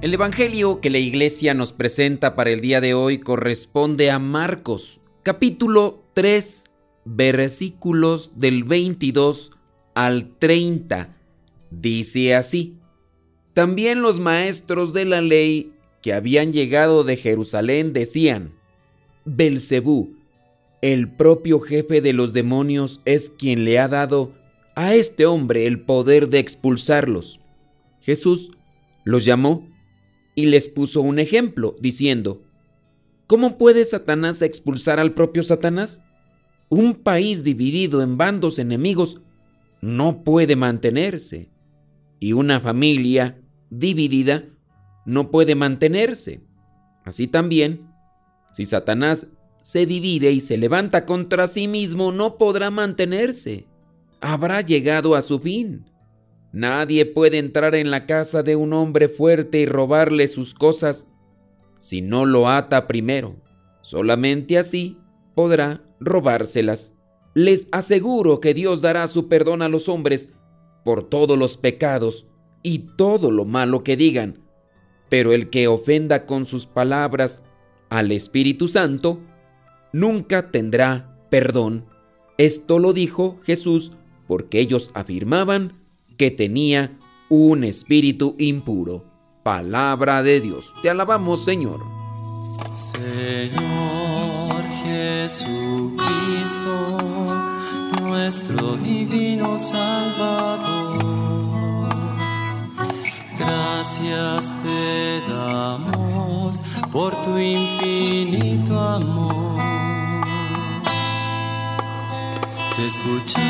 El Evangelio que la iglesia nos presenta para el día de hoy corresponde a Marcos, capítulo 3, versículos del 22 al 30. Dice así, también los maestros de la ley que habían llegado de Jerusalén decían, Belcebú, el propio jefe de los demonios, es quien le ha dado a este hombre el poder de expulsarlos. Jesús los llamó y les puso un ejemplo, diciendo, ¿Cómo puede Satanás expulsar al propio Satanás? Un país dividido en bandos enemigos no puede mantenerse, y una familia dividida no puede mantenerse. Así también, si Satanás se divide y se levanta contra sí mismo, no podrá mantenerse. Habrá llegado a su fin. Nadie puede entrar en la casa de un hombre fuerte y robarle sus cosas si no lo ata primero. Solamente así podrá robárselas. Les aseguro que Dios dará su perdón a los hombres por todos los pecados y todo lo malo que digan. Pero el que ofenda con sus palabras al Espíritu Santo, nunca tendrá perdón. Esto lo dijo Jesús porque ellos afirmaban que tenía un espíritu impuro. Palabra de Dios. Te alabamos, Señor. Señor Jesucristo, nuestro divino Salvador. Gracias te damos por tu infinito amor. Te escuchamos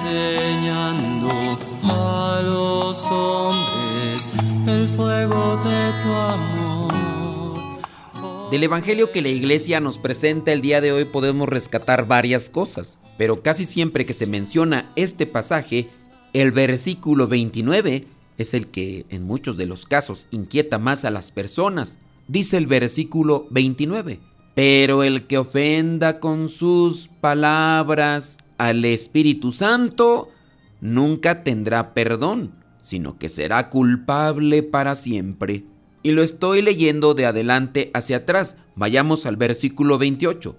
enseñando a los hombres el fuego de tu amor. Del Evangelio que la iglesia nos presenta el día de hoy podemos rescatar varias cosas, pero casi siempre que se menciona este pasaje, el versículo 29 es el que en muchos de los casos inquieta más a las personas. Dice el versículo 29, pero el que ofenda con sus palabras al Espíritu Santo, nunca tendrá perdón, sino que será culpable para siempre. Y lo estoy leyendo de adelante hacia atrás. Vayamos al versículo 28.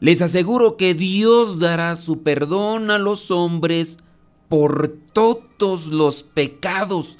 Les aseguro que Dios dará su perdón a los hombres por todos los pecados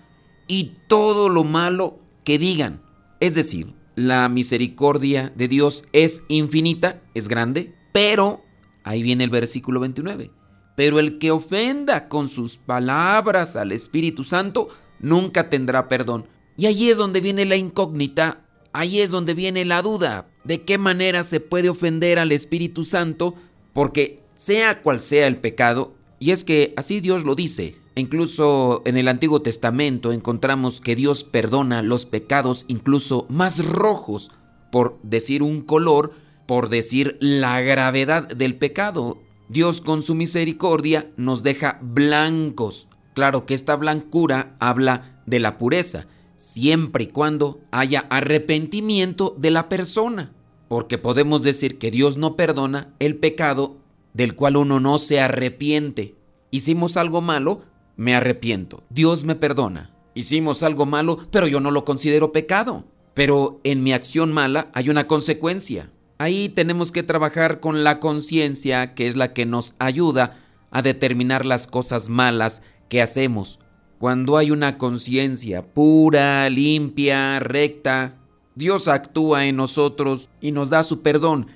y todo lo malo que digan. Es decir, la misericordia de Dios es infinita, es grande, pero Ahí viene el versículo 29. Pero el que ofenda con sus palabras al Espíritu Santo nunca tendrá perdón. Y ahí es donde viene la incógnita, ahí es donde viene la duda. ¿De qué manera se puede ofender al Espíritu Santo? Porque sea cual sea el pecado, y es que así Dios lo dice. Incluso en el Antiguo Testamento encontramos que Dios perdona los pecados incluso más rojos, por decir un color, por decir la gravedad del pecado. Dios con su misericordia nos deja blancos. Claro que esta blancura habla de la pureza, siempre y cuando haya arrepentimiento de la persona. Porque podemos decir que Dios no perdona el pecado del cual uno no se arrepiente. Hicimos algo malo, me arrepiento. Dios me perdona. Hicimos algo malo, pero yo no lo considero pecado. Pero en mi acción mala hay una consecuencia. Ahí tenemos que trabajar con la conciencia, que es la que nos ayuda a determinar las cosas malas que hacemos. Cuando hay una conciencia pura, limpia, recta, Dios actúa en nosotros y nos da su perdón.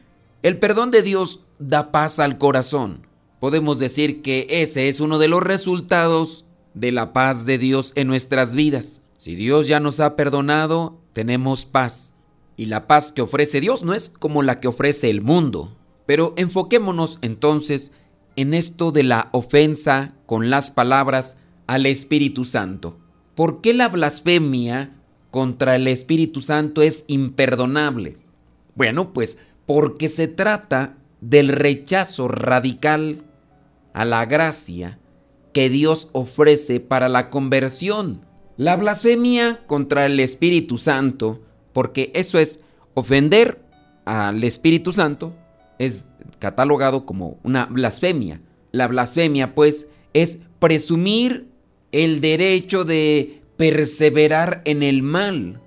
El perdón de Dios da paz al corazón. Podemos decir que ese es uno de los resultados de la paz de Dios en nuestras vidas. Si Dios ya nos ha perdonado, tenemos paz. Y la paz que ofrece Dios no es como la que ofrece el mundo. Pero enfoquémonos entonces en esto de la ofensa con las palabras al Espíritu Santo. ¿Por qué la blasfemia contra el Espíritu Santo es imperdonable? Bueno, pues porque se trata del rechazo radical a la gracia que Dios ofrece para la conversión. La blasfemia contra el Espíritu Santo, porque eso es ofender al Espíritu Santo, es catalogado como una blasfemia. La blasfemia, pues, es presumir el derecho de perseverar en el mal.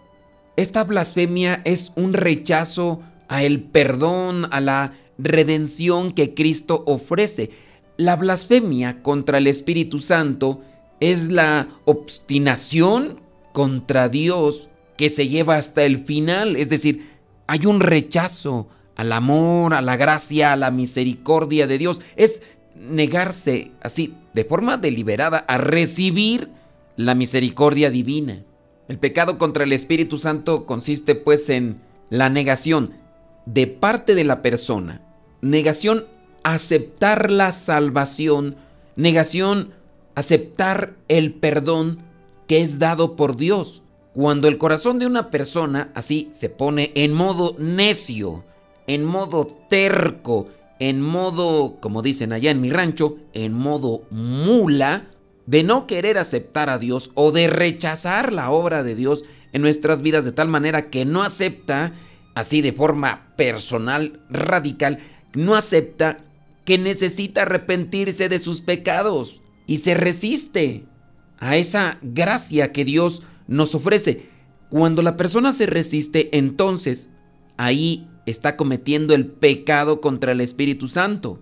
Esta blasfemia es un rechazo a el perdón, a la redención que Cristo ofrece. La blasfemia contra el Espíritu Santo es la obstinación contra Dios que se lleva hasta el final. Es decir, hay un rechazo al amor, a la gracia, a la misericordia de Dios. Es negarse así, de forma deliberada, a recibir la misericordia divina. El pecado contra el Espíritu Santo consiste pues en la negación de parte de la persona, negación aceptar la salvación, negación, aceptar el perdón que es dado por Dios. Cuando el corazón de una persona así se pone en modo necio, en modo terco, en modo, como dicen allá en mi rancho, en modo mula, de no querer aceptar a Dios o de rechazar la obra de Dios en nuestras vidas de tal manera que no acepta, así de forma personal, radical, no acepta que necesita arrepentirse de sus pecados y se resiste a esa gracia que Dios nos ofrece. Cuando la persona se resiste, entonces ahí está cometiendo el pecado contra el Espíritu Santo.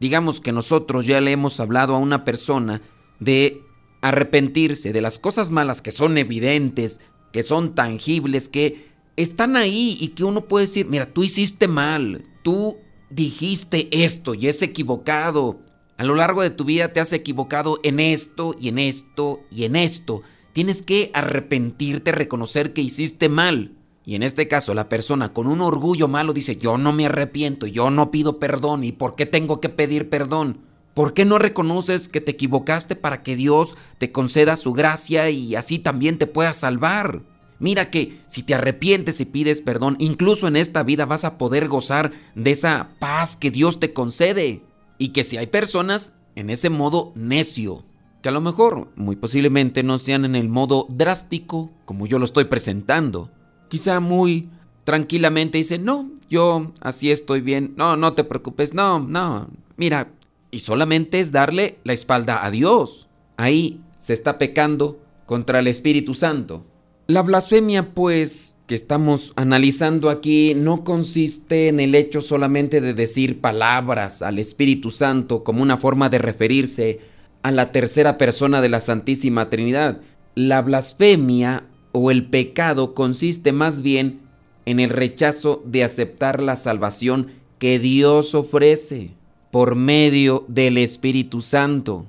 Digamos que nosotros ya le hemos hablado a una persona de arrepentirse de las cosas malas que son evidentes, que son tangibles, que están ahí y que uno puede decir, mira, tú hiciste mal, tú dijiste esto y es equivocado. A lo largo de tu vida te has equivocado en esto y en esto y en esto. Tienes que arrepentirte, reconocer que hiciste mal. Y en este caso la persona con un orgullo malo dice, yo no me arrepiento, yo no pido perdón. ¿Y por qué tengo que pedir perdón? ¿Por qué no reconoces que te equivocaste para que Dios te conceda su gracia y así también te pueda salvar? Mira que si te arrepientes y pides perdón, incluso en esta vida vas a poder gozar de esa paz que Dios te concede. Y que si hay personas en ese modo necio, que a lo mejor muy posiblemente no sean en el modo drástico como yo lo estoy presentando, quizá muy tranquilamente dicen, no, yo así estoy bien, no, no te preocupes, no, no, mira, y solamente es darle la espalda a Dios. Ahí se está pecando contra el Espíritu Santo. La blasfemia, pues, que estamos analizando aquí no consiste en el hecho solamente de decir palabras al Espíritu Santo como una forma de referirse a la tercera persona de la Santísima Trinidad. La blasfemia o el pecado consiste más bien en el rechazo de aceptar la salvación que Dios ofrece por medio del Espíritu Santo.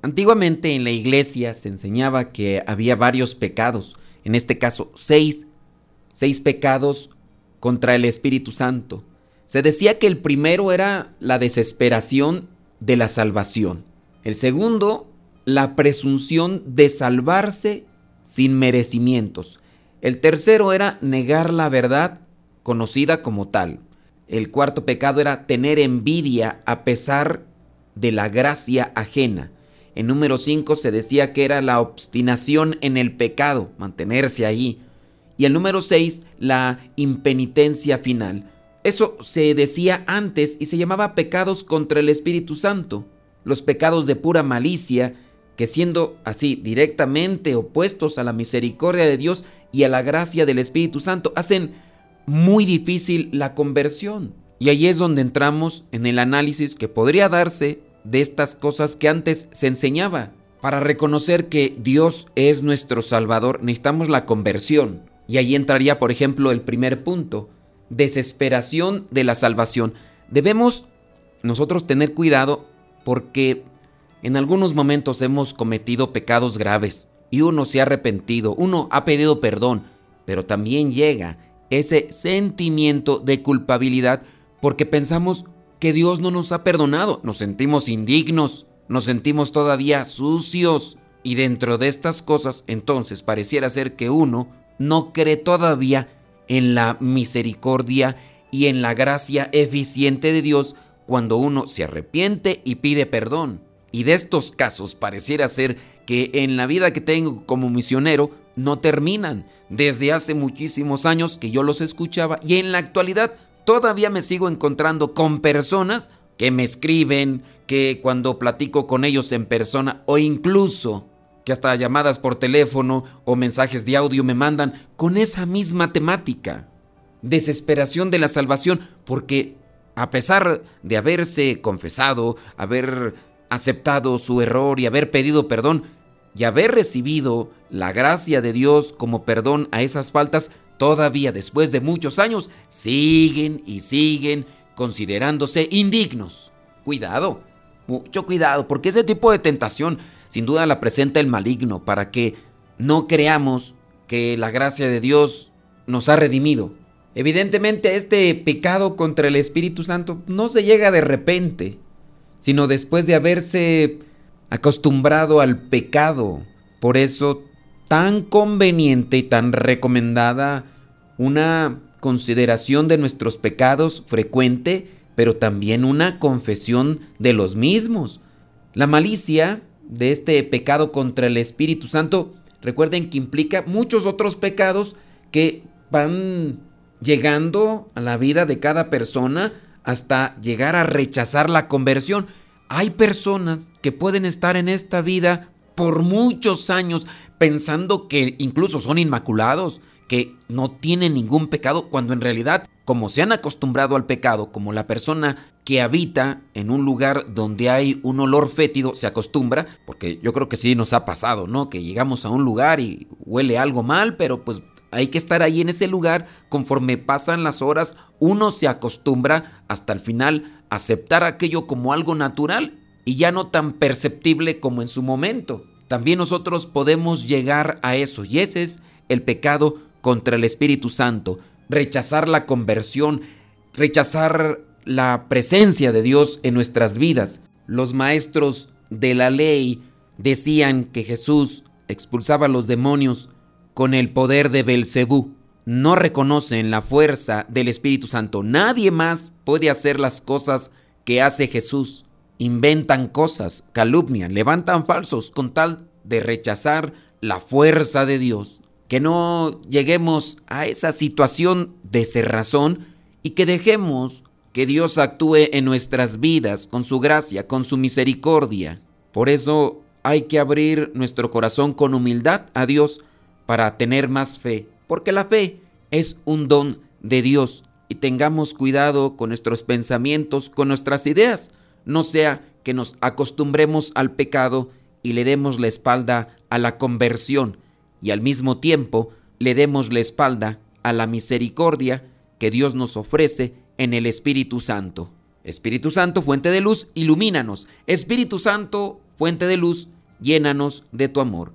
Antiguamente en la iglesia se enseñaba que había varios pecados en este caso seis, seis pecados contra el Espíritu Santo. Se decía que el primero era la desesperación de la salvación. El segundo, la presunción de salvarse sin merecimientos. El tercero era negar la verdad conocida como tal. El cuarto pecado era tener envidia a pesar de la gracia ajena. En número 5 se decía que era la obstinación en el pecado, mantenerse ahí. Y el número 6, la impenitencia final. Eso se decía antes y se llamaba pecados contra el Espíritu Santo. Los pecados de pura malicia, que siendo así directamente opuestos a la misericordia de Dios y a la gracia del Espíritu Santo, hacen muy difícil la conversión. Y ahí es donde entramos en el análisis que podría darse de estas cosas que antes se enseñaba. Para reconocer que Dios es nuestro Salvador necesitamos la conversión. Y ahí entraría, por ejemplo, el primer punto, desesperación de la salvación. Debemos nosotros tener cuidado porque en algunos momentos hemos cometido pecados graves y uno se ha arrepentido, uno ha pedido perdón, pero también llega ese sentimiento de culpabilidad porque pensamos que Dios no nos ha perdonado, nos sentimos indignos, nos sentimos todavía sucios y dentro de estas cosas entonces pareciera ser que uno no cree todavía en la misericordia y en la gracia eficiente de Dios cuando uno se arrepiente y pide perdón. Y de estos casos pareciera ser que en la vida que tengo como misionero no terminan. Desde hace muchísimos años que yo los escuchaba y en la actualidad todavía me sigo encontrando con personas que me escriben, que cuando platico con ellos en persona o incluso que hasta llamadas por teléfono o mensajes de audio me mandan con esa misma temática. Desesperación de la salvación porque a pesar de haberse confesado, haber aceptado su error y haber pedido perdón y haber recibido la gracia de Dios como perdón a esas faltas, todavía después de muchos años siguen y siguen considerándose indignos. Cuidado, mucho cuidado, porque ese tipo de tentación sin duda la presenta el maligno para que no creamos que la gracia de Dios nos ha redimido. Evidentemente este pecado contra el Espíritu Santo no se llega de repente sino después de haberse acostumbrado al pecado. Por eso, tan conveniente y tan recomendada una consideración de nuestros pecados frecuente, pero también una confesión de los mismos. La malicia de este pecado contra el Espíritu Santo, recuerden que implica muchos otros pecados que van llegando a la vida de cada persona hasta llegar a rechazar la conversión. Hay personas que pueden estar en esta vida por muchos años pensando que incluso son inmaculados, que no tienen ningún pecado, cuando en realidad, como se han acostumbrado al pecado, como la persona que habita en un lugar donde hay un olor fétido se acostumbra, porque yo creo que sí nos ha pasado, ¿no? Que llegamos a un lugar y huele algo mal, pero pues hay que estar ahí en ese lugar. Conforme pasan las horas, uno se acostumbra hasta el final a aceptar aquello como algo natural y ya no tan perceptible como en su momento. También nosotros podemos llegar a eso y ese es el pecado contra el Espíritu Santo. Rechazar la conversión, rechazar la presencia de Dios en nuestras vidas. Los maestros de la ley decían que Jesús expulsaba a los demonios con el poder de Belcebú. No reconocen la fuerza del Espíritu Santo. Nadie más puede hacer las cosas que hace Jesús. Inventan cosas, calumnian, levantan falsos con tal de rechazar la fuerza de Dios. Que no lleguemos a esa situación de cerrazón y que dejemos que Dios actúe en nuestras vidas con su gracia, con su misericordia. Por eso hay que abrir nuestro corazón con humildad a Dios para tener más fe, porque la fe es un don de Dios y tengamos cuidado con nuestros pensamientos, con nuestras ideas, no sea que nos acostumbremos al pecado y le demos la espalda a la conversión y al mismo tiempo le demos la espalda a la misericordia que Dios nos ofrece en el Espíritu Santo. Espíritu Santo, fuente de luz, ilumínanos. Espíritu Santo, fuente de luz, llénanos de tu amor.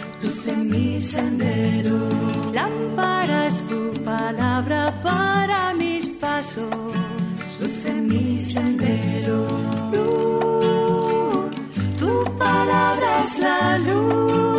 luce mi sendero. lámparas tu palabra para mis pasos, luce mi sendero. Luz, tu palabra es la luz.